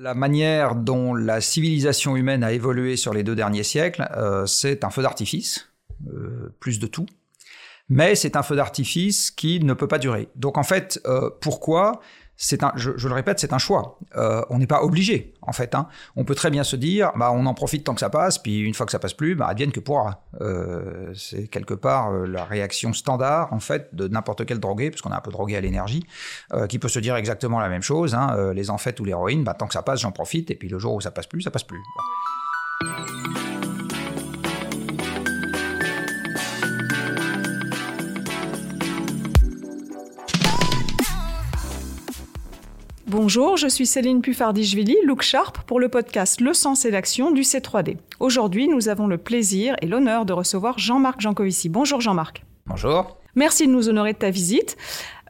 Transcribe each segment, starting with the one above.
La manière dont la civilisation humaine a évolué sur les deux derniers siècles, euh, c'est un feu d'artifice, euh, plus de tout. Mais c'est un feu d'artifice qui ne peut pas durer. Donc en fait, euh, pourquoi c'est un, je, le répète, c'est un choix. Euh, on n'est pas obligé, en fait. Hein. On peut très bien se dire, bah, on en profite tant que ça passe, puis une fois que ça passe plus, bah, advienne que pourra. Euh, c'est quelque part euh, la réaction standard, en fait, de n'importe quel drogué, parce qu'on est un peu drogué à l'énergie, qui peut se dire exactement la même chose. Hein, les amphètes ou l'héroïne, bah, tant que ça passe, j'en profite, et puis le jour où ça passe plus, ça passe plus. Bonjour, je suis Céline Puffardichvili, Look Sharp, pour le podcast Le sens et l'action du C3D. Aujourd'hui, nous avons le plaisir et l'honneur de recevoir Jean-Marc Jancovici. Bonjour Jean-Marc. Bonjour. Merci de nous honorer de ta visite.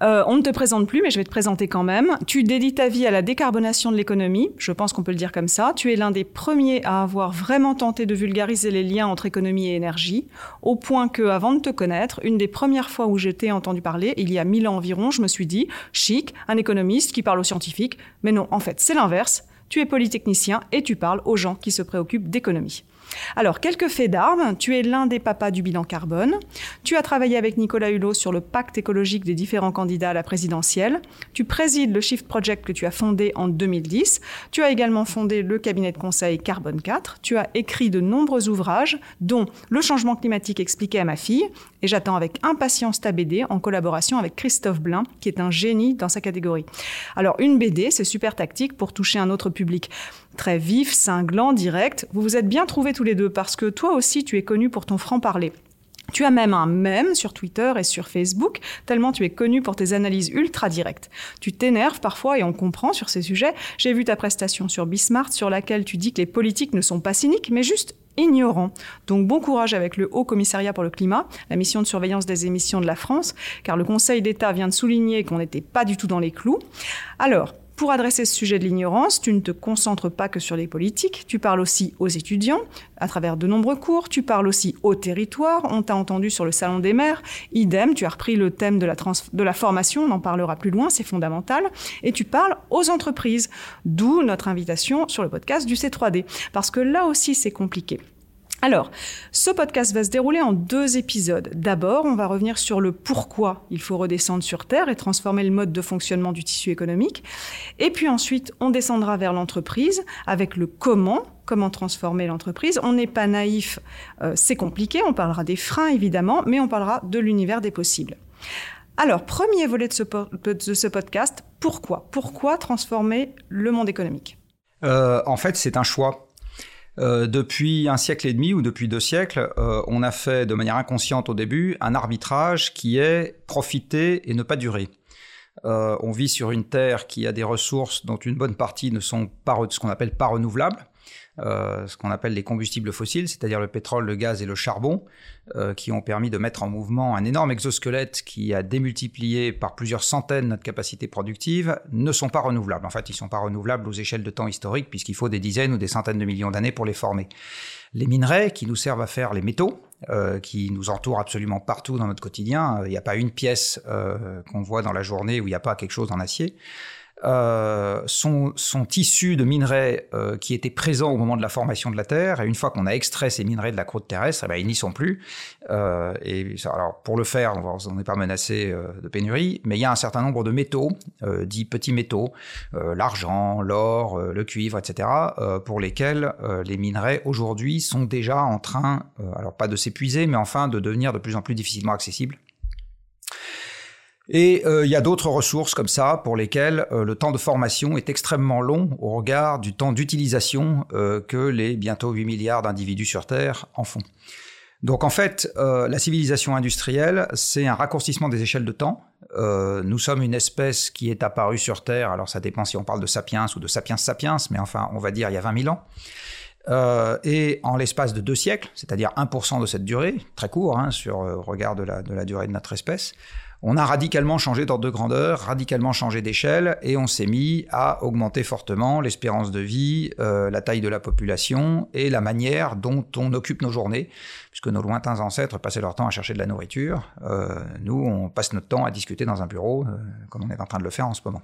Euh, on ne te présente plus, mais je vais te présenter quand même. Tu dédies ta vie à la décarbonation de l'économie, je pense qu'on peut le dire comme ça. Tu es l'un des premiers à avoir vraiment tenté de vulgariser les liens entre économie et énergie, au point que, avant de te connaître, une des premières fois où j'étais entendu parler, il y a mille ans environ, je me suis dit, chic, un économiste qui parle aux scientifiques. Mais non, en fait, c'est l'inverse. Tu es polytechnicien et tu parles aux gens qui se préoccupent d'économie. Alors, quelques faits d'armes. Tu es l'un des papas du bilan carbone. Tu as travaillé avec Nicolas Hulot sur le pacte écologique des différents candidats à la présidentielle. Tu présides le Shift Project que tu as fondé en 2010. Tu as également fondé le cabinet de conseil Carbone 4. Tu as écrit de nombreux ouvrages, dont Le changement climatique expliqué à ma fille. Et j'attends avec impatience ta BD en collaboration avec Christophe Blin, qui est un génie dans sa catégorie. Alors, une BD, c'est super tactique pour toucher un autre public très vif, cinglant, direct. Vous vous êtes bien trouvés tous les deux parce que toi aussi tu es connu pour ton franc-parler. Tu as même un mème sur Twitter et sur Facebook, tellement tu es connu pour tes analyses ultra directes. Tu t'énerves parfois et on comprend sur ces sujets. J'ai vu ta prestation sur Bismart sur laquelle tu dis que les politiques ne sont pas cyniques, mais juste ignorants. Donc bon courage avec le Haut Commissariat pour le climat, la mission de surveillance des émissions de la France, car le Conseil d'État vient de souligner qu'on n'était pas du tout dans les clous. Alors, pour adresser ce sujet de l'ignorance, tu ne te concentres pas que sur les politiques, tu parles aussi aux étudiants à travers de nombreux cours, tu parles aussi au territoire, on t'a entendu sur le salon des maires, idem, tu as repris le thème de la, de la formation, on en parlera plus loin, c'est fondamental, et tu parles aux entreprises, d'où notre invitation sur le podcast du C3D, parce que là aussi c'est compliqué. Alors, ce podcast va se dérouler en deux épisodes. D'abord, on va revenir sur le pourquoi il faut redescendre sur Terre et transformer le mode de fonctionnement du tissu économique. Et puis ensuite, on descendra vers l'entreprise avec le comment, comment transformer l'entreprise. On n'est pas naïf, euh, c'est compliqué, on parlera des freins évidemment, mais on parlera de l'univers des possibles. Alors, premier volet de ce, podcast, pourquoi? Pourquoi transformer le monde économique? Euh, En fait, c'est un choix euh, depuis un siècle et demi ou depuis deux siècles, euh, on a fait de manière inconsciente au début un arbitrage qui est profiter et ne pas durer. Euh, on vit sur une terre qui a des ressources dont une bonne partie ne sont pas ce qu'on appelle pas renouvelables. Euh, ce qu'on appelle les combustibles fossiles, c'est-à-dire le pétrole, le gaz et le charbon, euh, qui ont permis de mettre en mouvement un énorme exosquelette qui a démultiplié par plusieurs centaines notre capacité productive, ne sont pas renouvelables. En fait, ils ne sont pas renouvelables aux échelles de temps historiques, puisqu'il faut des dizaines ou des centaines de millions d'années pour les former. Les minerais qui nous servent à faire les métaux, euh, qui nous entourent absolument partout dans notre quotidien, il n'y a pas une pièce euh, qu'on voit dans la journée où il n'y a pas quelque chose en acier, euh, sont, sont, issus de minerais euh, qui étaient présents au moment de la formation de la Terre. Et une fois qu'on a extrait ces minerais de la croûte terrestre, eh ben, ils n'y sont plus. Euh, et alors, pour le faire, on n'est pas menacé euh, de pénurie, mais il y a un certain nombre de métaux, euh, dits petits métaux, l'argent, l'or, le cuivre, etc., pour lesquels les minerais aujourd'hui sont déjà en train, alors pas de s'épuiser, mais enfin de devenir de plus en plus difficilement accessibles. Et euh, il y a d'autres ressources comme ça pour lesquelles euh, le temps de formation est extrêmement long au regard du temps d'utilisation euh, que les bientôt 8 milliards d'individus sur Terre en font. Donc en fait, la civilisation industrielle, c'est un raccourcissement des échelles de temps. nous sommes une espèce qui est apparue sur Terre, alors ça dépend si on parle de sapiens ou de sapiens sapiens, mais enfin on va dire il y a 20 000 ans. Euh, et en l'espace de deux siècles, c'est-à-dire 1% de cette durée, très court hein, sur le regard de la, de la durée de notre espèce, on a radicalement changé d'ordre de grandeur, radicalement changé d'échelle, et on s'est mis à augmenter fortement l'espérance de vie, euh, la taille de la population et la manière dont on occupe nos journées, puisque nos lointains ancêtres passaient leur temps à chercher de la nourriture. Euh, nous, on passe notre temps à discuter dans un bureau, euh, comme on est en train de le faire en ce moment.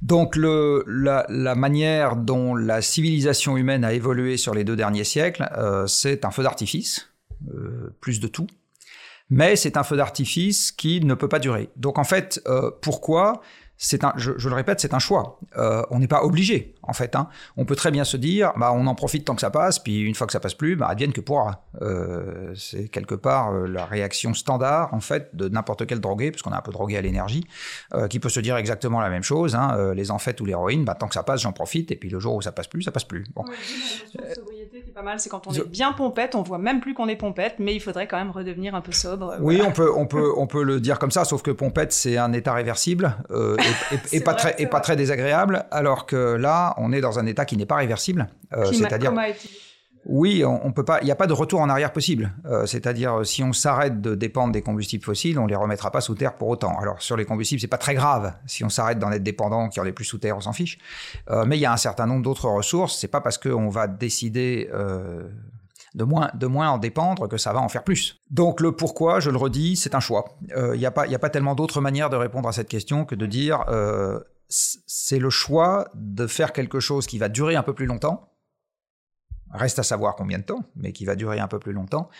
Donc la, manière dont la civilisation humaine a évolué sur les deux derniers siècles, c'est un feu d'artifice, plus de tout. Mais c'est un feu d'artifice qui ne peut pas durer. Donc en fait, euh, pourquoi c'est un, je, le répète, c'est un choix. Euh, on n'est pas obligé, en fait. Hein. On peut très bien se dire, bah, on en profite tant que ça passe, puis une fois que ça passe plus, bah, advienne que pourra. Euh, c'est quelque part euh, la réaction standard, en fait, de n'importe quel drogué, parce qu'on est un peu drogué à l'énergie, euh, qui peut se dire exactement la même chose. Hein. Euh, les enfêtes ou l'héroïne, bah, tant que ça passe, j'en profite, et puis le jour où ça passe plus, ça passe plus. Bon. Oui, la sobriété qui est pas mal, c'est quand on est bien pompette, on voit même plus qu'on est pompette, mais il faudrait quand même redevenir un peu sobre. Oui, on peut, on peut, on peut le dire comme ça, sauf que pompette, c'est un état réversible. Euh, et, pas, très, et pas très désagréable, alors que là, on est dans un état qui n'est pas réversible. Euh, c'est-à-dire. Oui, on, peut pas. Il n'y a pas de retour en arrière possible. Euh, c'est-à-dire, si on s'arrête de dépendre des combustibles fossiles, on les remettra pas sous terre pour autant. Alors sur les combustibles, c'est pas très grave. Si on s'arrête d'en être dépendant, qu'il n'y en ait plus sous terre, on s'en fiche. Euh, mais il y a un certain nombre d'autres ressources. C'est pas parce qu'on va décider euh, de moins, de moins en dépendre que ça va en faire plus. Donc le pourquoi, je le redis, c'est un choix. Il euh, n'y a, pas, a pas tellement d'autres manières de répondre à cette question que de dire euh, c'est le choix de faire quelque chose qui va durer un peu plus longtemps, reste à savoir combien de temps, mais qui va durer un peu plus longtemps,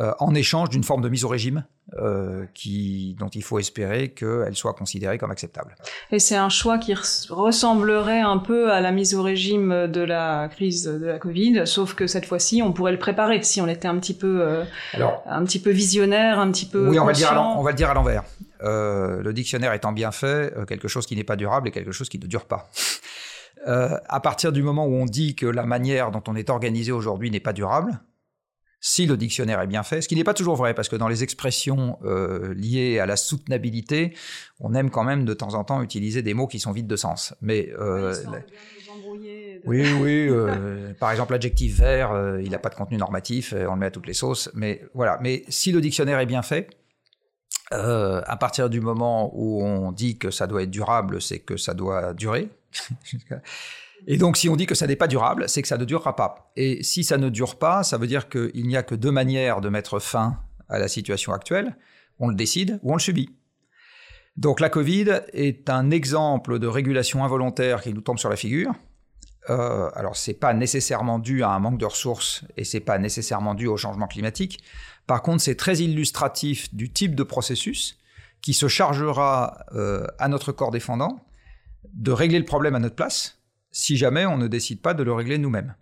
euh, en échange d'une forme de mise au régime euh, qui, dont il faut espérer qu'elle soit considérée comme acceptable. Et c'est un choix qui ressemblerait un peu à la mise au régime de la crise de la Covid, sauf que cette fois-ci, on pourrait le préparer si on était un petit peu, euh, Alors, un petit peu visionnaire, un petit peu. Oui, on va, le dire à, on va le dire à l'envers. Euh, le dictionnaire étant bien fait, euh, quelque chose qui n'est pas durable et quelque chose qui ne dure pas. Euh, à partir du moment où on dit que la manière dont on est organisé aujourd'hui n'est pas durable, si le dictionnaire est bien fait, ce qui n'est pas toujours vrai, parce que dans les expressions euh, liées à la soutenabilité, on aime quand même de temps en temps utiliser des mots qui sont vides de sens. Mais euh, oui, oui. Euh, par exemple, l'adjectif vert, euh, il n'a pas de contenu normatif, on le met à toutes les sauces. Mais voilà. Mais si le dictionnaire est bien fait, euh, à partir du moment où on dit que ça doit être durable, c'est que ça doit durer. Et donc, si on dit que ça n'est pas durable, c'est que ça ne durera pas. Et si ça ne dure pas, ça veut dire qu'il n'y a que deux manières de mettre fin à la situation actuelle. On le décide ou on le subit. Donc la Covid est un exemple de régulation involontaire qui nous tombe sur la figure. Euh, alors c'est pas nécessairement dû à un manque de ressources et c'est pas nécessairement dû au changement climatique. Par contre, c'est très illustratif du type de processus qui se chargera euh, à notre corps défendant de régler le problème à notre place si jamais on ne décide pas de le régler nous-mêmes.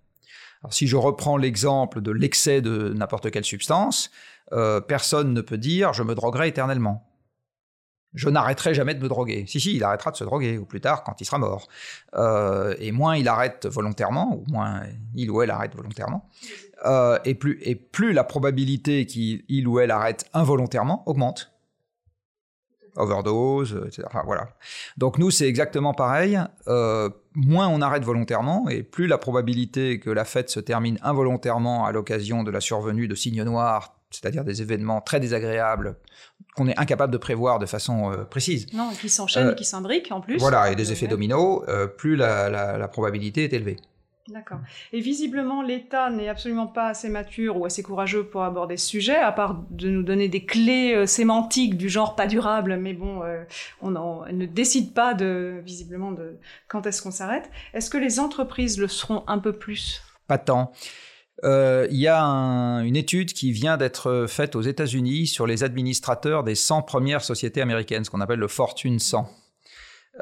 Alors, si je reprends l'exemple de l'excès de n'importe quelle substance, euh, personne ne peut dire je me droguerai éternellement. Je n'arrêterai jamais de me droguer. Si, si, il arrêtera de se droguer, ou plus tard, quand il sera mort. Euh, et moins il arrête volontairement, ou moins il ou elle arrête volontairement, euh, et, plus, et plus la probabilité qu'il ou elle arrête involontairement augmente overdose, etc. Enfin, voilà. Donc nous, c'est exactement pareil. Euh, moins on arrête volontairement, et plus la probabilité que la fête se termine involontairement à l'occasion de la survenue de signes noirs, c'est-à-dire des événements très désagréables qu'on est incapable de prévoir de façon euh, précise. Non, qui s'enchaînent euh, et qui s'imbriquent en plus. Voilà, et des effets dominos, plus la, la, la probabilité est élevée. D'accord. Et visiblement, l'État n'est absolument pas assez mature ou assez courageux pour aborder ce sujet, à part de nous donner des clés euh, sémantiques du genre pas durable, mais bon, euh, on, ne décide pas visiblement de quand est-ce qu'on s'arrête. Est-ce que les entreprises le seront un peu plus? Pas tant. Euh, il y a un, une étude qui vient d'être faite aux États-Unis sur les administrateurs des 100 premières sociétés américaines, ce qu'on appelle le Fortune 100.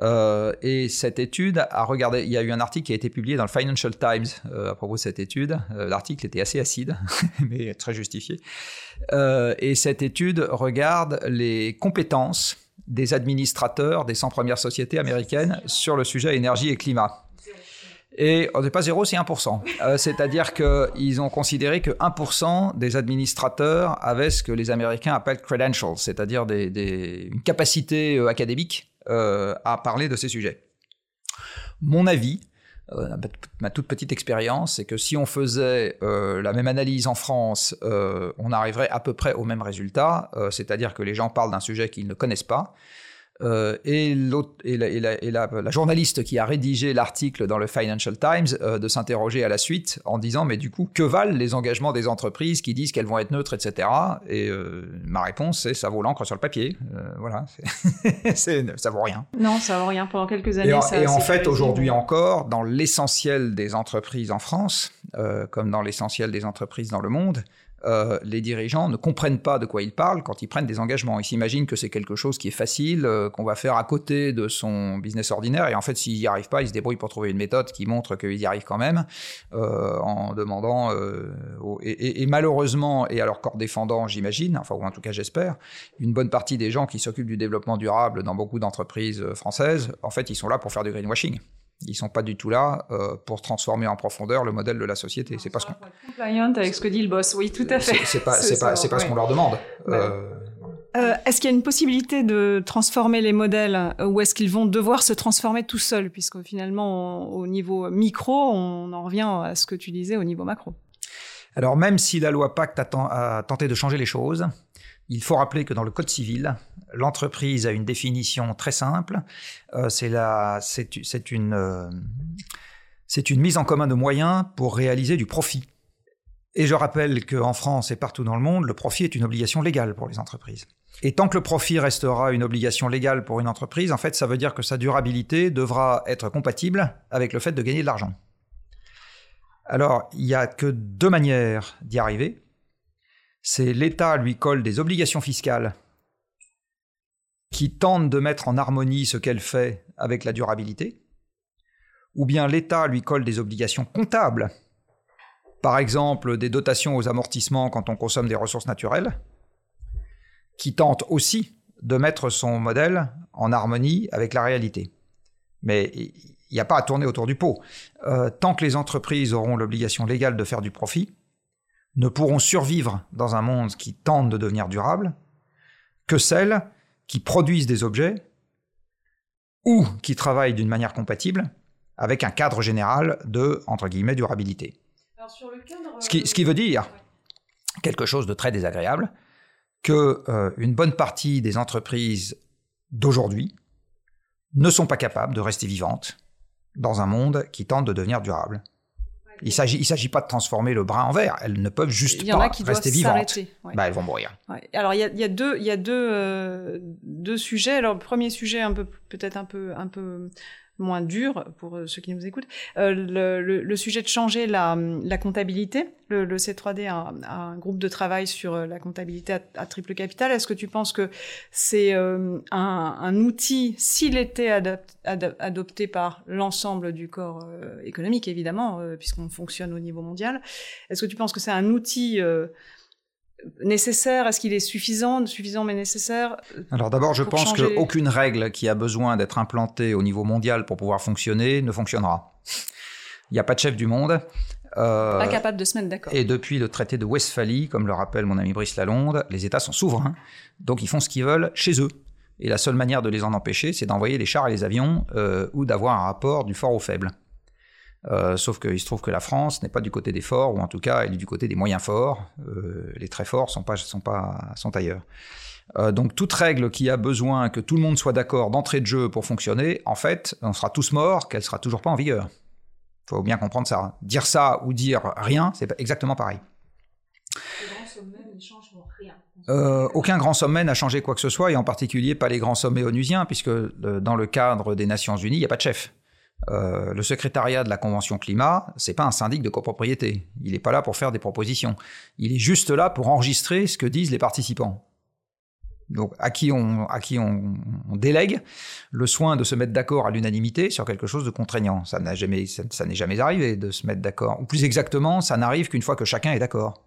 Euh, et cette étude a regardé, il y a eu un article qui a été publié dans le Financial Times euh, à propos de cette étude. Euh, L'article était assez acide, mais très justifié. Et cette étude regarde les compétences des administrateurs des 100 premières sociétés américaines sur le sujet énergie et climat. Et on n'est pas zéro, c'est 1%. Euh, C'est-à-dire qu'ils ont considéré que 1% des administrateurs avaient ce que les Américains appellent credentials, c'est-à-dire des, des, une capacité académique à parler de ces sujets. Mon avis, euh, ma toute petite expérience, c'est que si on faisait euh, la même analyse en France, euh, on arriverait à peu près au même résultat, c'est-à-dire que les gens parlent d'un sujet qu'ils ne connaissent pas, Euh, et, et, la, et, la, la, journaliste qui a rédigé l'article dans le Financial Times euh, de s'interroger à la suite en disant mais du coup que valent les engagements des entreprises qui disent qu'elles vont être neutres etc et euh, ma réponse c'est ça vaut l'encre sur le papier. Voilà. Ça vaut rien. Non ça vaut rien pendant quelques années et, en fait aujourd'hui encore dans l'essentiel des entreprises en France comme dans l'essentiel des entreprises dans le monde euh, les dirigeants ne comprennent pas de quoi ils parlent quand ils prennent des engagements. Ils s'imaginent que c'est quelque chose qui est facile, euh, qu'on va faire à côté de son business ordinaire, et en fait, s'ils n'y arrivent pas, ils se débrouillent pour trouver une méthode qui montre qu'ils y arrivent quand même, euh, en demandant, et, et, et, malheureusement, et à leur corps défendant, j'imagine, enfin, ou en tout cas j'espère, une bonne partie des gens qui s'occupent du développement durable dans beaucoup d'entreprises françaises, en fait, ils sont là pour faire du greenwashing. Ils sont pas du tout là euh, pour transformer en profondeur le modèle de la société. C'est pas ce qu'on. Compliant avec ce que dit le boss. Oui, tout à fait. C'est pas, c'est pas, c'est pas ce qu'on leur demande. Euh... Euh, est-ce qu'il y a une possibilité de transformer les modèles euh, ou est-ce qu'ils vont devoir se transformer tout seuls? Puisque finalement au niveau micro on en revient à ce que tu disais au niveau macro. Alors même si la loi Pacte a tenté de changer les choses, il faut rappeler que dans le Code civil, l'entreprise a une définition très simple. Euh, c'est une, euh, une mise en commun de moyens pour réaliser du profit. Et je rappelle qu'en France et partout dans le monde, le profit est une obligation légale pour les entreprises. Et tant que le profit restera une obligation légale pour une entreprise, en fait, ça veut dire que sa durabilité devra être compatible avec le fait de gagner de l'argent. Alors, il n'y a que deux manières d'y arriver c'est l'État lui colle des obligations fiscales qui tentent de mettre en harmonie ce qu'elle fait avec la durabilité, ou bien l'État lui colle des obligations comptables, par exemple des dotations aux amortissements quand on consomme des ressources naturelles, qui tentent aussi de mettre son modèle en harmonie avec la réalité. Mais il n'y a pas à tourner autour du pot. Euh, tant que les entreprises auront l'obligation légale de faire du profit, ne pourront survivre dans un monde qui tente de devenir durable que celles qui produisent des objets ou qui travaillent d'une manière compatible avec un cadre général de, entre guillemets, durabilité. ce, qui, veut dire quelque chose de très désagréable, que euh, une bonne partie des entreprises d'aujourd'hui ne sont pas capables de rester vivantes dans un monde qui tente de devenir durable. Il s'agit, il s'agit pas de transformer le brun en vert. Elles ne peuvent juste pas rester vivantes. Bah, elles vont mourir. Alors il y a, y a, deux, il y a deux, euh, deux sujets. Alors le premier sujet un peu, peut-être un peu, un peu moins dur pour euh, ceux qui nous écoutent. Euh, le, le, le, sujet de changer la, la comptabilité. Le, le C3D a, a, un groupe de travail sur euh, la comptabilité à, à triple capital. Est-ce que tu penses que c'est euh, un, un, outil, s'il était adopté par l'ensemble du corps euh, économique, évidemment, puisqu'on fonctionne au niveau mondial, est-ce que tu penses que c'est un outil nécessaire? Est-ce qu'il est suffisant, suffisant mais nécessaire Alors d'abord, je pense qu'aucune règle qui a besoin d'être implantée au niveau mondial pour pouvoir fonctionner ne fonctionnera. Il n'y a pas de chef du monde. Euh, Incapable de se mettre d'accord. Et depuis le traité de Westphalie, comme le rappelle mon ami Brice Lalonde, les États sont souverains, donc ils font ce qu'ils veulent chez eux. Et la seule manière de les en empêcher, c'est d'envoyer les chars et les avions euh, ou d'avoir un rapport du fort au faible. Euh, sauf qu'il se trouve que la France n'est pas du côté des forts, ou en tout cas, elle est du côté des moyens forts. Euh, les très forts sont, pas, sont, pas, sont ailleurs. Euh, donc toute règle qui a besoin que tout le monde soit d'accord d'entrée de jeu pour fonctionner, en fait, on sera tous morts, qu'elle sera toujours pas en vigueur. Faut bien comprendre ça. Dire ça ou dire rien, c'est exactement pareil. Euh, aucun grand sommet n'a changé quoi que ce soit, et en particulier pas les grands sommets onusiens, puisque dans le cadre des Nations Unies, il n'y a pas de chef. Euh, le secrétariat de la Convention climat, c'est pas un syndic de copropriété. Il n'est pas là pour faire des propositions. Il est juste là pour enregistrer ce que disent les participants. Donc, à qui on, à qui on, on délègue le soin de se mettre d'accord à l'unanimité sur quelque chose de contraignant. Ça n'a jamais, ça, n'est jamais arrivé de se mettre d'accord. Ou plus exactement, ça n'arrive qu'une fois que chacun est d'accord.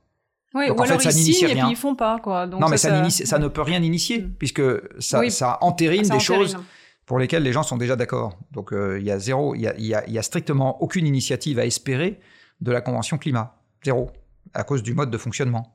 Oui, Donc, ou en alors fait, ça n'initie rien. et puis ils font pas, quoi. Donc non, mais ça, ça... ça, ne peut rien initier, mm. puisque ça, ça entérine des choses pour lesquels les gens sont déjà d'accord. Donc euh, il y a zéro, il y a, strictement aucune initiative à espérer de la Convention climat. Zéro. À cause du mode de fonctionnement.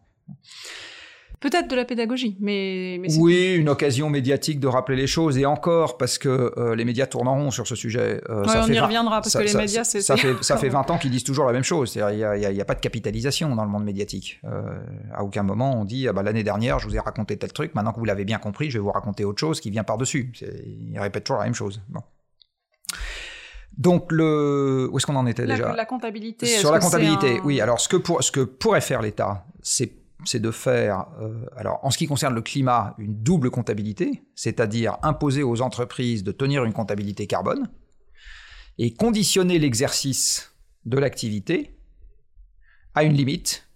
Peut-être de la pédagogie, mais, oui, une occasion médiatique de rappeler les choses et encore parce que euh, les médias tourneront sur ce sujet. Euh, ça on y reviendra parce que les médias, c'est ça fait ça fait 20 ans qu'ils disent toujours la même chose. Il n'y a, pas de capitalisation dans le monde médiatique. Euh, à aucun moment on dit ah bah, l'année dernière je vous ai raconté tel truc, maintenant que vous l'avez bien compris, je vais vous raconter autre chose qui vient par dessus. Ils répètent toujours la même chose. Bon. Donc, le... où est-ce qu'on en était déjà? La comptabilité. Sur la comptabilité, oui. Alors, ce que, pour... ce que pourrait faire l'État, c'est c'est de faire, euh, en ce qui concerne le climat, une double comptabilité, c'est-à-dire imposer aux entreprises de tenir une comptabilité carbone et conditionner l'exercice de l'activité à une limite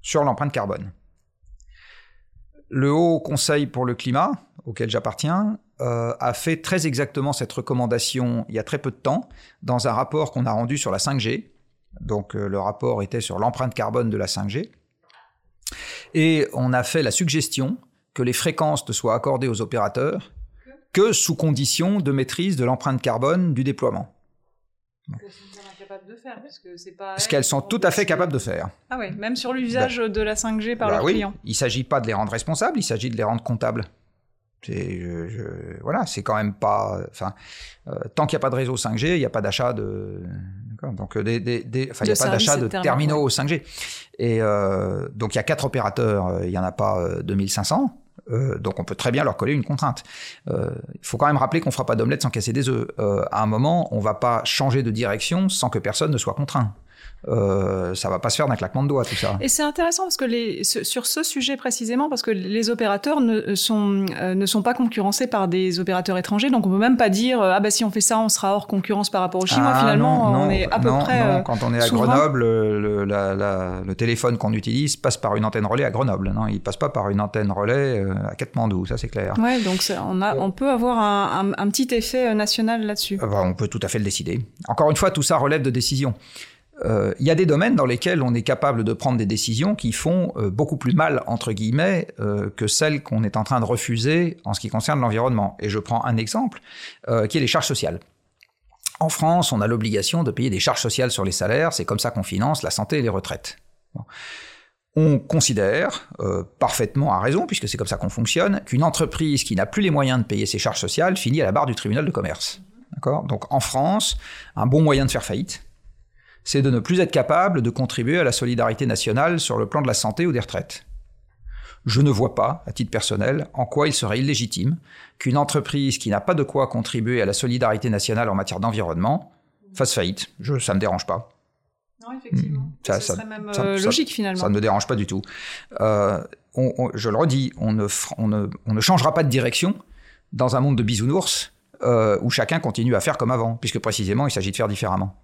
sur l'empreinte carbone. Le Haut Conseil pour le climat, auquel j'appartiens, euh, a fait très exactement cette recommandation il y a très peu de temps dans un rapport qu'on a rendu sur la 5G. Donc euh, le rapport était sur l'empreinte carbone de la 5G. Et on a fait la suggestion que les fréquences ne soient accordées aux opérateurs que sous condition de maîtrise de l'empreinte carbone du déploiement. Ce qu'elles sont tout à fait capables de faire. Ah oui, même sur l'usage de la 5G par bah le client. Il ne s'agit pas de les rendre responsables, il s'agit de les rendre comptables. Je, voilà, c'est quand même pas. Enfin, euh, tant qu'il n'y a pas de réseau 5G, il n'y a pas d'achat de. Donc, des, des, des enfin, il n'y a pas d'achat de terminaux 5G. Et euh, donc, il y a quatre opérateurs, euh, il n'y en a pas 2500. donc on peut très bien leur coller une contrainte. Il faut quand même rappeler qu'on ne fera pas d'omelette sans casser des œufs. à un moment, on ne va pas changer de direction sans que personne ne soit contraint. Euh, ça va pas se faire d'un claquement de doigts tout ça. Et c'est intéressant parce que les, sur ce sujet précisément, parce que les opérateurs ne sont, euh, ne sont pas concurrencés par des opérateurs étrangers, donc on peut même pas dire ah bah si on fait ça, on sera hors concurrence par rapport aux Chinois. Ah, Finalement, on est à peu près. Quand on est à Grenoble, le, le téléphone qu'on utilise passe par une antenne relais à Grenoble. Non, il passe pas par une antenne relais euh, à Katmandou, ça c'est clair. Ouais, donc on, a, on peut avoir un, un, petit effet national là-dessus. Bah, on peut tout à fait le décider. Encore une fois, tout ça relève de décision. Euh, il y a des domaines dans lesquels on est capable de prendre des décisions qui font euh, beaucoup plus mal, entre guillemets, euh, que celles qu'on est en train de refuser en ce qui concerne l'environnement. Et je prends un exemple, qui est les charges sociales. En France, on a l'obligation de payer des charges sociales sur les salaires, c'est comme ça qu'on finance la santé et les retraites. On considère, parfaitement à raison, puisque c'est comme ça qu'on fonctionne, qu'une entreprise qui n'a plus les moyens de payer ses charges sociales finit à la barre du tribunal de commerce. Donc en France, un bon moyen de faire faillite, c'est de ne plus être capable de contribuer à la solidarité nationale sur le plan de la santé ou des retraites. Je ne vois pas, à titre personnel, en quoi il serait illégitime qu'une entreprise qui n'a pas de quoi contribuer à la solidarité nationale en matière d'environnement fasse faillite. ça ne me dérange pas. Non, effectivement. Hmm. Ça, serait même euh, logique finalement. Ça ne me dérange pas du tout. Euh, je le redis, on ne, on, ne, changera pas de direction dans un monde de bisounours euh, où chacun continue à faire comme avant, puisque précisément il s'agit de faire différemment.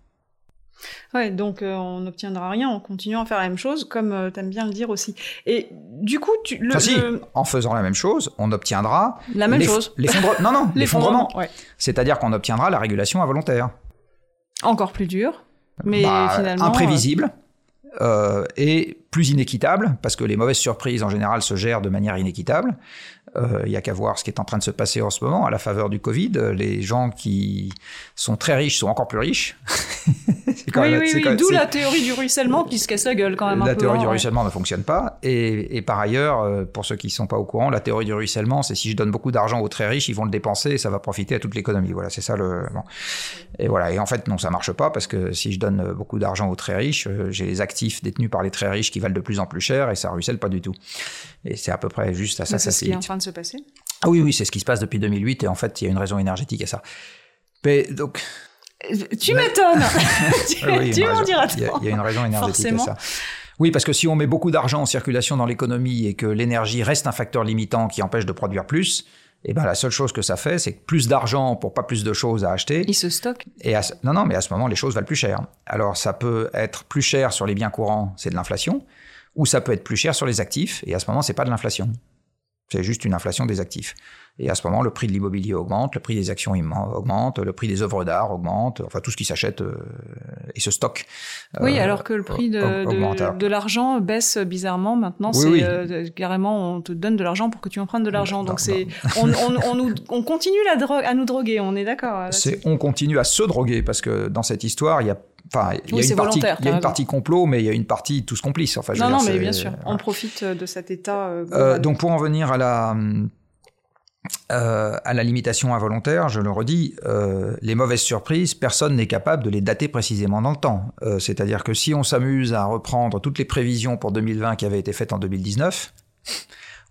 Ouais, donc euh, on n'obtiendra rien en continuant à faire la même chose, comme euh, tu aimes bien le dire aussi. Et du coup, tu, le, si, en faisant la même chose, on obtiendra la même chose. Non, non, l'effondrement. C'est-à-dire qu'on obtiendra la régulation involontaire. Encore plus dur, mais bah, finalement imprévisible. Euh, et plus inéquitable, parce que les mauvaises surprises en général se gèrent de manière inéquitable. Euh, il n'y a qu'à voir ce qui est en train de se passer en ce moment à la faveur du Covid. Les gens qui sont très riches sont encore plus riches. oui, oui, oui. D'où la théorie du ruissellement qui se casse la gueule quand même. La théorie du hein, ruissellement ne fonctionne pas. Et, par ailleurs, euh, pour ceux qui ne sont pas au courant, la théorie du ruissellement, c'est si je donne beaucoup d'argent aux très riches, ils vont le dépenser et ça va profiter à toute l'économie. Voilà, c'est ça le. Et voilà. Et en fait, non, ça marche pas parce que si je donne beaucoup d'argent aux très riches, euh, j'ai les actifs détenus par les très riches qui valent de plus en plus cher et ça ruisselle pas du tout. Et c'est à peu près juste à ça. C'est ce qui est en train de se passer? Ah oui, oui, c'est ce qui se passe depuis 2008 et en fait, il y a une raison énergétique à ça. Mais donc. Tu m'étonnes. tu m'en diras Il y, a une raison énergétique à ça. Oui, parce que si on met beaucoup d'argent en circulation dans l'économie et que l'énergie reste un facteur limitant qui empêche de produire plus, eh ben la seule chose que ça fait, c'est que plus d'argent pour pas plus de choses à acheter. Il se stocke. Et non, non, mais à ce moment, les choses valent plus cher. Alors, ça peut être plus cher sur les biens courants, c'est de l'inflation, ou ça peut être plus cher sur les actifs, et à ce moment, c'est pas de l'inflation. C'est juste une inflation des actifs. Et à ce moment, le prix de l'immobilier augmente, le prix des actions augmente, le prix des œuvres d'art augmente, enfin tout ce qui s'achète euh, et se stocke. Oui, euh, alors que le prix de, de, l'argent baisse bizarrement maintenant. c'est euh, carrément, on te donne de l'argent pour que tu empruntes de l'argent. Donc c'est, on, on, on, continue la drogue, à nous droguer, on est d'accord. C'est, on continue à se droguer parce que dans cette histoire, il y a Enfin, il y a, une, partie, il y a une partie complot, mais il y a une partie tous complices. Enfin, non, non, mais bien sûr. On profite de cet état. donc, pour en venir à la, euh, à la limitation involontaire, je le redis, euh, les mauvaises surprises, personne n'est capable de les dater précisément dans le temps. Euh, c'est-à-dire que si on s'amuse à reprendre toutes les prévisions pour 2020 qui avaient été faites en 2019,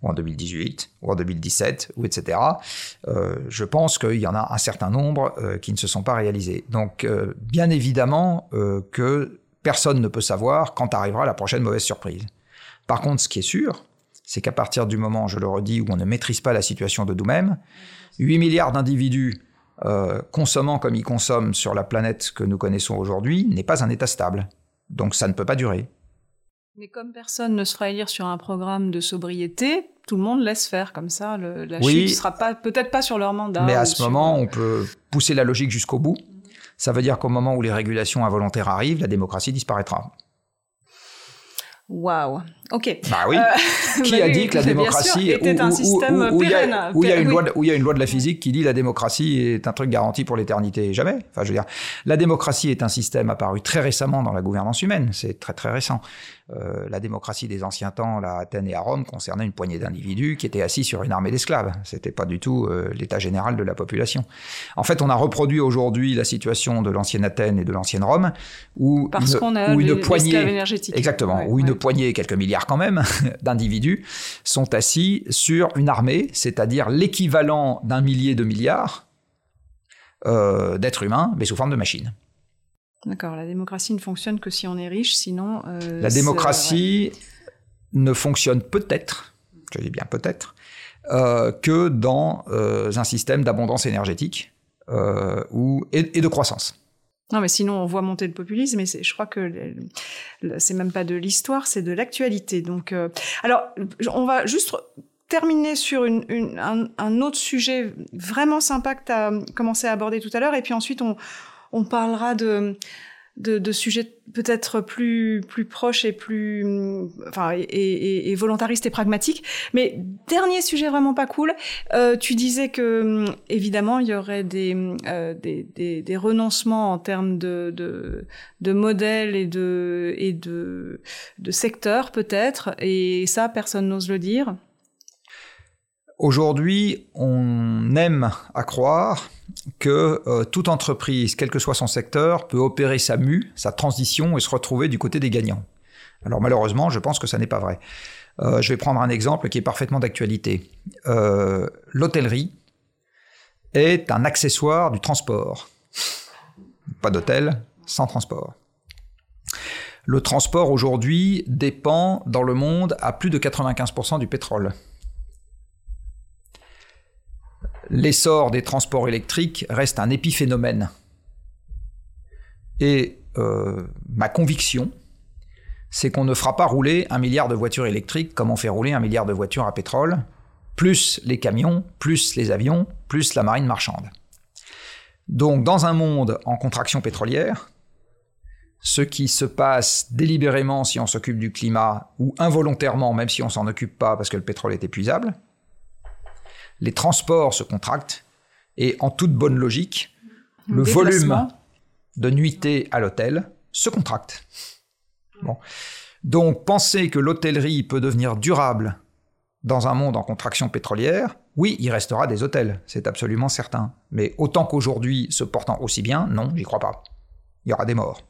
ou en 2018, ou en 2017, ou etc., je pense qu'il y en a un certain nombre qui ne se sont pas réalisés. Donc, bien évidemment que personne ne peut savoir quand arrivera la prochaine mauvaise surprise. Par contre, ce qui est sûr, c'est qu'à partir du moment, je le redis, où on ne maîtrise pas la situation de nous-mêmes, 8 milliards d'individus euh, consommant comme ils consomment sur la planète que nous connaissons aujourd'hui n'est pas un état stable. Donc ça ne peut pas durer. Mais comme personne ne se fera élire sur un programme de sobriété, tout le monde laisse faire comme ça. la chute ne sera pas peut-être pas sur leur mandat. Mais à ce moment, on peut pousser la logique jusqu'au bout. Ça veut dire qu'au moment où les régulations involontaires arrivent, la démocratie disparaîtra. Waouh. Ok. Bah oui. Euh, qui a dit que la démocratie était un système où, il y a une loi, où il y a une loi de la physique qui dit la démocratie est un truc garanti pour l'éternité Jamais. Enfin, je veux dire, la démocratie est un système apparu très récemment dans la gouvernance humaine. C'est très très récent. Euh, la démocratie des anciens temps, à Athènes et à Rome, concernait une poignée d'individus qui étaient assis sur une armée d'esclaves. C'était pas du tout euh, l'état général de la population. En fait, on a reproduit aujourd'hui la situation de l'ancienne Athènes et de l'ancienne Rome, où parce qu'on a une poignée énergétique. Exactement, où une poignée, quelques milliards quand même, d'individus sont assis sur une armée, c'est-à-dire l'équivalent d'un millier de milliards euh, d'êtres humains, mais sous forme de machines. D'accord, la démocratie ne fonctionne que si on est riche, sinon... Euh, la démocratie ne fonctionne peut-être, je dis bien peut-être, euh, que dans euh, un système d'abondance énergétique ou, et, de croissance. Non, mais sinon on voit monter le populisme, et je crois que c'est même pas de l'histoire, c'est de l'actualité. Donc, alors, on va juste terminer sur une, un, un, autre sujet vraiment sympa que tu as commencé à aborder tout à l'heure, et puis ensuite on, on parlera de, de, sujets peut-être plus plus proches et plus enfin et, volontaristes et pragmatiques. Mais dernier sujet vraiment pas cool. Euh, tu disais que évidemment il y aurait des euh, des, des, renoncements en termes de de, de modèles et de et de de secteurs peut-être. Et ça personne n'ose le dire. Aujourd'hui, on aime à croire que euh, toute entreprise, quel que soit son secteur, peut opérer sa mue, sa transition et se retrouver du côté des gagnants. Alors malheureusement, je pense que ça n'est pas vrai. Euh, je vais prendre un exemple qui est parfaitement d'actualité. Euh, l'hôtellerie est un accessoire du transport. Pas d'hôtel sans transport. Le transport aujourd'hui dépend dans le monde à plus de 95% du pétrole l'essor des transports électriques reste un épiphénomène. Et euh, ma conviction, c'est qu'on ne fera pas rouler un milliard de voitures électriques comme on fait rouler un milliard de voitures à pétrole, plus les camions, plus les avions, plus la marine marchande. Donc dans un monde en contraction pétrolière, ce qui se passe délibérément si on s'occupe du climat, ou involontairement même si on s'en occupe pas parce que le pétrole est épuisable, les transports se contractent et en toute bonne logique, le volume de nuitées à l'hôtel se contracte. Donc penser que l'hôtellerie peut devenir durable dans un monde en contraction pétrolière, oui, il restera des hôtels, c'est absolument certain. Mais autant qu'aujourd'hui se portant aussi bien, non, j'y crois pas. Il y aura des morts.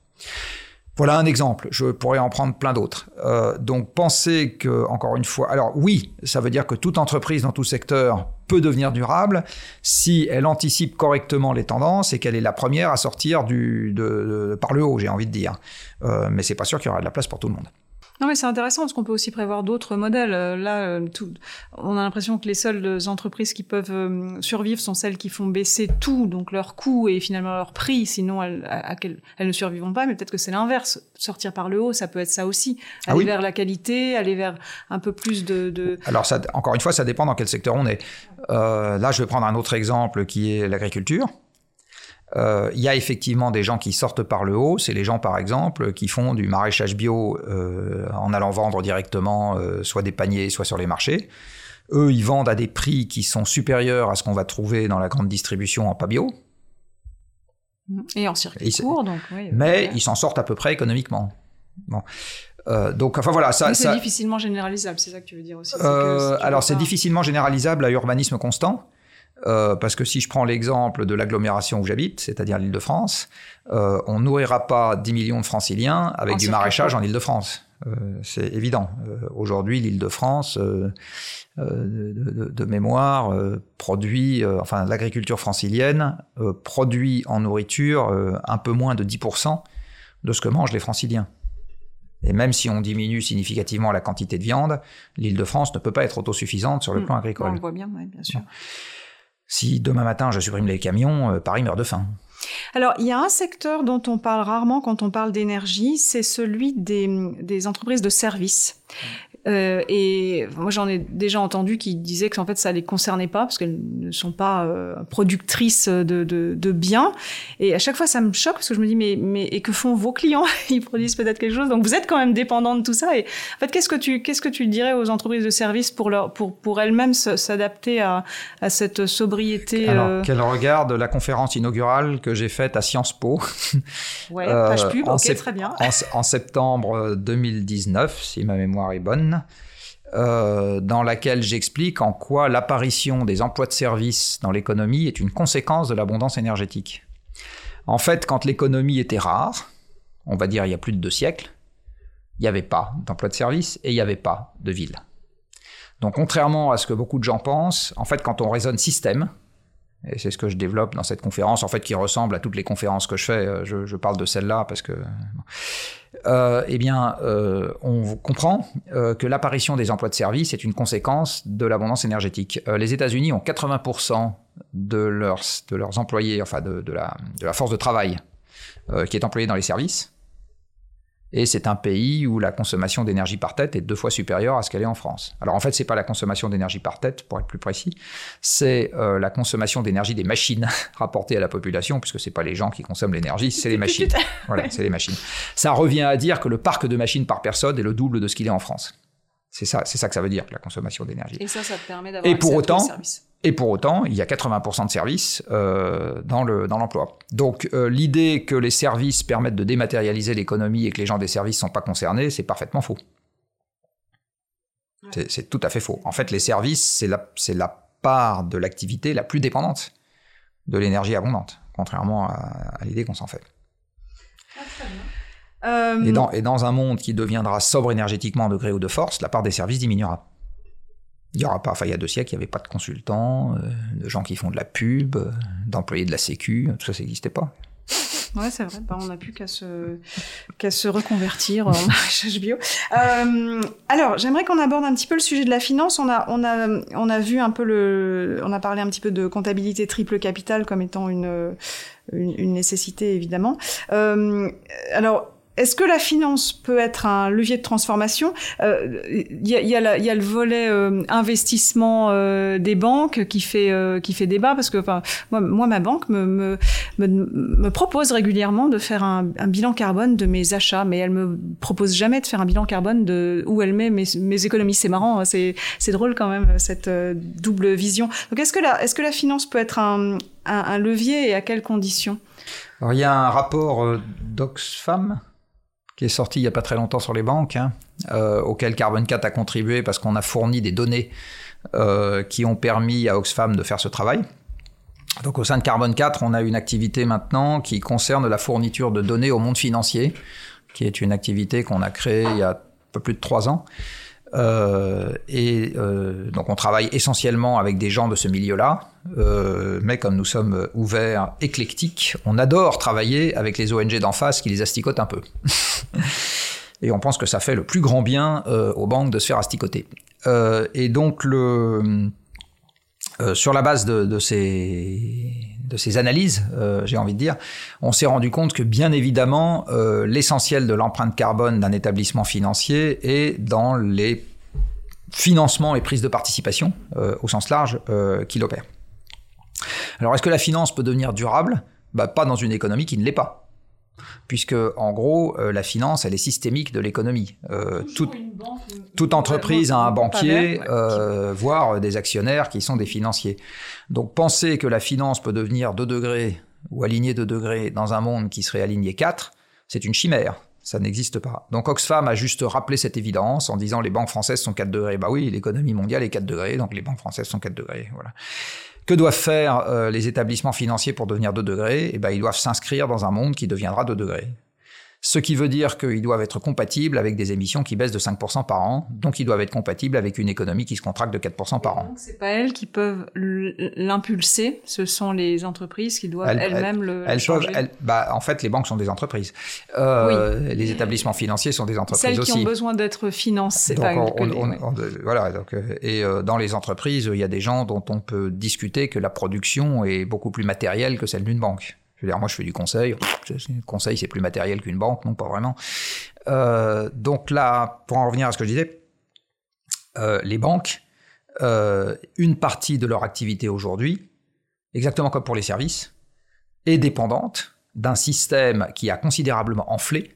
Voilà un exemple, je pourrais en prendre plein d'autres. Euh, donc penser que, encore une fois, alors oui, ça veut dire que toute entreprise dans tout secteur peut devenir durable si elle anticipe correctement les tendances et qu'elle est la première à sortir du, de, par le haut, j'ai envie de dire. Euh, mais c'est pas sûr qu'il y aura de la place pour tout le monde. Non, mais c'est intéressant parce qu'on peut aussi prévoir d'autres modèles. Euh, là, euh, tout, on a l'impression que les seules entreprises qui peuvent euh, survivre sont celles qui font baisser tout, donc leurs coûts et finalement leur prix. Sinon, elles, elles ne survivront pas. Mais peut-être que c'est l'inverse. Sortir par le haut, ça peut être ça aussi. Ah aller vers la qualité, aller vers un peu plus de. de... Alors, ça, encore une fois, ça dépend dans quel secteur on est. Euh, là, je vais prendre un autre exemple qui est l'agriculture. Euh, il y a effectivement des gens qui sortent par le haut. C'est les gens, par exemple, qui font du maraîchage bio euh, en allant vendre directement euh, soit des paniers, soit sur les marchés. Eux, ils vendent à des prix qui sont supérieurs à ce qu'on va trouver dans la grande distribution en pas bio. Et en circuit court, donc. Oui, mais ils s'en sortent à peu près économiquement. Bon. donc, enfin voilà, ça. c'est difficilement généralisable, c'est ça que tu veux dire aussi. alors, c'est difficilement généralisable à urbanisme constant. Euh, parce que si je prends l'exemple de l'agglomération où j'habite, c'est-à-dire l'Île-de-France, euh, on nourrira pas 10 millions de franciliens avec du maraîchage en Île-de-France. Euh, c'est évident. Aujourd'hui, l'Île-de-France, de, de, de, mémoire, produit, enfin l'agriculture francilienne produit en nourriture un peu moins de 10% de ce que mangent les franciliens. Et même si on diminue significativement la quantité de viande, l'Île-de-France ne peut pas être autosuffisante sur le hmm. plan agricole. On le voit bien, oui, bien sûr. Si demain matin je supprime les camions, euh, Paris meurt de faim. Alors, il y a un secteur dont on parle rarement quand on parle d'énergie, c'est celui des, des, entreprises de services. Euh, et moi, j'en ai déjà entendu qui disaient que en fait, ça les concernait pas parce qu'elles ne sont pas euh, productrices de, de, de, biens. Et à chaque fois, ça me choque parce que je me dis mais mais et que font vos clients? Ils produisent peut-être quelque chose. Donc vous êtes quand même dépendant de tout ça. Et en fait, qu'est-ce que tu qu'est-ce que tu dirais aux entreprises de services pour leur pour pour elles-mêmes s'adapter à, à cette sobriété Alors euh... qu'elles regardent la conférence inaugurale que j'ai faite à Sciences Po. Ouais, page pub. ok, très bien. En, en septembre 2019, si ma mémoire est bonne. Euh, dans laquelle j'explique en quoi l'apparition des emplois de service dans l'économie est une conséquence de l'abondance énergétique. En fait, quand l'économie était rare, on va dire il y a plus de deux siècles, il n'y avait pas d'emplois de service et il n'y avait pas de ville. Donc contrairement à ce que beaucoup de gens pensent, en fait quand on raisonne système, et c'est ce que je développe dans cette conférence, en fait, qui ressemble à toutes les conférences que je fais. Euh, je, parle de celle-là parce que, euh, eh bien, euh, on comprend que l'apparition des emplois de service est une conséquence de l'abondance énergétique. les États-Unis ont 80% de leurs, de leurs employés, enfin de, de, la, de la force de travail qui est employée dans les services. Et c'est un pays où la consommation d'énergie par tête est deux fois supérieure à ce qu'elle est en France. Alors en fait, c'est pas la consommation d'énergie par tête, pour être plus précis, c'est euh, la consommation d'énergie des machines rapportée à la population, puisque c'est pas les gens qui consomment l'énergie, c'est les machines. voilà, c'est les machines. Ça revient à dire que le parc de machines par personne est le double de ce qu'il est en France. C'est ça, c'est ça que ça veut dire, la consommation d'énergie. Et ça, ça te permet d'avoir Et pour autant, et pour autant, il y a 80% de services euh, dans l'emploi. Donc euh, l'idée que les services permettent de dématérialiser l'économie et que les gens des services ne sont pas concernés, c'est parfaitement faux. C'est tout à fait faux. En fait, les services, c'est la, la part de l'activité la plus dépendante de l'énergie abondante, contrairement à, l'idée qu'on s'en fait. Ah, et, dans, et dans un monde qui deviendra sobre énergétiquement de gré ou de force, la part des services diminuera. Il y aura pas, enfin il y a deux siècles, il n'y avait pas de consultants, euh, de gens qui font de la pub, euh, d'employés de la sécu, tout ça, ça n'existait pas. Ouais, c'est vrai. Bah, on n'a plus qu'à se qu'à se reconvertir en maraîchage bio. Euh, alors, j'aimerais qu'on aborde un petit peu le sujet de la finance. On a on a on a vu un peu le, on a parlé un petit peu de comptabilité triple capital comme étant une une, nécessité évidemment. Alors est-ce que la finance peut être un levier de transformation? Il euh, y, a, y, a y, a, le volet euh, investissement euh, des banques qui fait qui fait débat parce que enfin moi, moi ma banque me, me, me, me, propose régulièrement de faire un, un, bilan carbone de mes achats, mais elle me propose jamais de faire un bilan carbone de où elle met mes, mes économies. C'est marrant, hein, c'est c'est drôle quand même cette double vision. Donc est-ce que la est-ce que la finance peut être un, un, un levier et à quelles conditions? Alors il y a un rapport d'Oxfam qui est sorti il n'y a pas très longtemps sur les banques, hein, euh, auquel Carbon 4 a contribué parce qu'on a fourni des données euh, qui ont permis à Oxfam de faire ce travail. Donc au sein de Carbon 4, on a une activité maintenant qui concerne la fourniture de données au monde financier, qui est une activité qu'on a créée il y a un peu plus de trois ans. Euh, et euh, donc on travaille essentiellement avec des gens de ce milieu-là, euh, mais comme nous sommes ouverts, éclectiques, on adore travailler avec les ONG d'en face qui les asticotent un peu. Et on pense que ça fait le plus grand bien aux banques de se faire asticoter. et donc, le, sur la base de, de ces de ces analyses, euh, j'ai envie de dire, on s'est rendu compte que bien évidemment, euh, l'essentiel de l'empreinte carbone d'un établissement financier est dans les financements et prises de participation, euh, au sens large, qu'il opère. Alors est-ce que la finance peut devenir durable? Bah, Pas dans une économie qui ne l'est pas puisque en gros la finance elle est systémique de l'économie. toute, entreprise a un banquier, voire des actionnaires qui sont des financiers. Donc penser que la finance peut devenir 2 degrés ou aligner 2 degrés dans un monde qui serait aligné 4, c'est une chimère. Ça n'existe pas. Donc Oxfam a juste rappelé cette évidence en disant les banques françaises sont 4 degrés. Bah oui, l'économie mondiale est 4 degrés, donc les banques françaises sont 4 degrés. Voilà. Que doivent faire euh, les établissements financiers pour devenir 2 degrés Eh ben, ils doivent s'inscrire dans un monde qui deviendra 2 degrés ce qui veut dire qu'ils doivent être compatibles avec des émissions qui baissent de 5% par an, donc ils doivent être compatibles avec une économie qui se contracte de 4% par an. C'est pas elles qui peuvent l'impulser, ce sont les entreprises qui doivent elles-mêmes le elles changer. bah, en fait, les banques sont des entreprises. Euh, Les établissements financiers sont des entreprises aussi. Celles qui ont besoin d'être financées. voilà, donc, euh, et euh, dans les entreprises, il y a des gens dont on peut discuter que la production est beaucoup plus matérielle que celle d'une banque. Je veux dire, moi, je fais du conseil. Conseil, c'est plus matériel qu'une banque, non, pas vraiment. Euh, donc là, pour en revenir à ce que je disais, euh, les banques, euh, une partie de leur activité aujourd'hui, exactement comme pour les services, est dépendante d'un système qui a considérablement enflé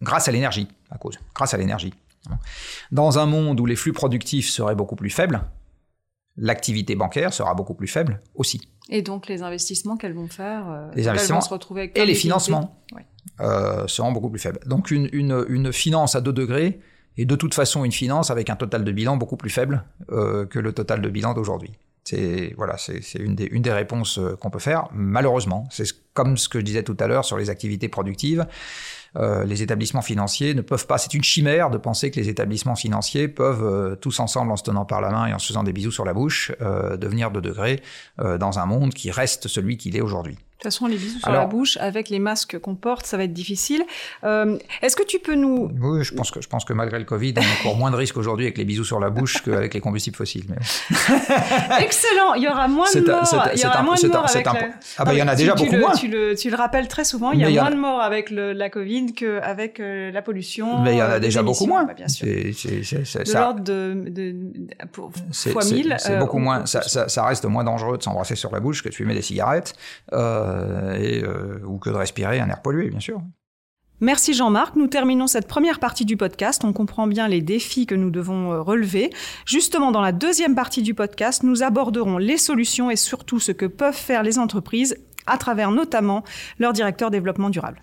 grâce à l'énergie, grâce à l'énergie. Dans un monde où les flux productifs seraient beaucoup plus faibles, l'activité bancaire sera beaucoup plus faible aussi. Et donc les investissements qu'elles vont faire, euh, les investissements se retrouver avec et les financements euh, seront beaucoup plus faibles. Donc une, une, une, finance à 2 degrés est de toute façon une finance avec un total de bilan beaucoup plus faible euh, que le total de bilan d'aujourd'hui. C'est voilà, c'est une des, une des réponses euh, qu'on peut faire. Malheureusement, c'est comme ce que je disais tout à l'heure sur les activités productives. Euh, les établissements financiers ne peuvent pas. C'est une chimère de penser que les établissements financiers peuvent euh, tous ensemble, en se tenant par la main et en se faisant des bisous sur la bouche, euh, devenir de degrés dans un monde qui reste celui qu'il est aujourd'hui. De toute façon, les bisous sur la bouche avec les masques qu'on porte, ça va être difficile. Euh, Est-ce que tu peux nous... Oui, je pense que, je pense que malgré le Covid, on a encore moins de risques aujourd'hui avec les bisous sur la bouche qu'avec les combustibles fossiles. Mais... Excellent, il y aura moins de morts. Il y aura moins de morts avec... Ah bah il y en a déjà beaucoup moins. Tu le, tu le rappelles très souvent, il y a moins de morts avec la Covid qu'avec euh, la pollution. Mais il y en a déjà beaucoup moins. Bah, bien sûr. de l'ordre de, de, pour, fois 1000. C'est euh, beaucoup moins. Ça, reste moins dangereux de s'embrasser sur la bouche que de fumer des cigarettes. Euh, euh, et, euh, ou que de respirer un air pollué, bien sûr. Merci Jean-Marc. Nous terminons cette première partie du podcast. On comprend bien les défis que nous devons euh, relever. Justement, dans la deuxième partie du podcast, nous aborderons les solutions et surtout ce que peuvent faire les entreprises à travers notamment leur directeur développement durable.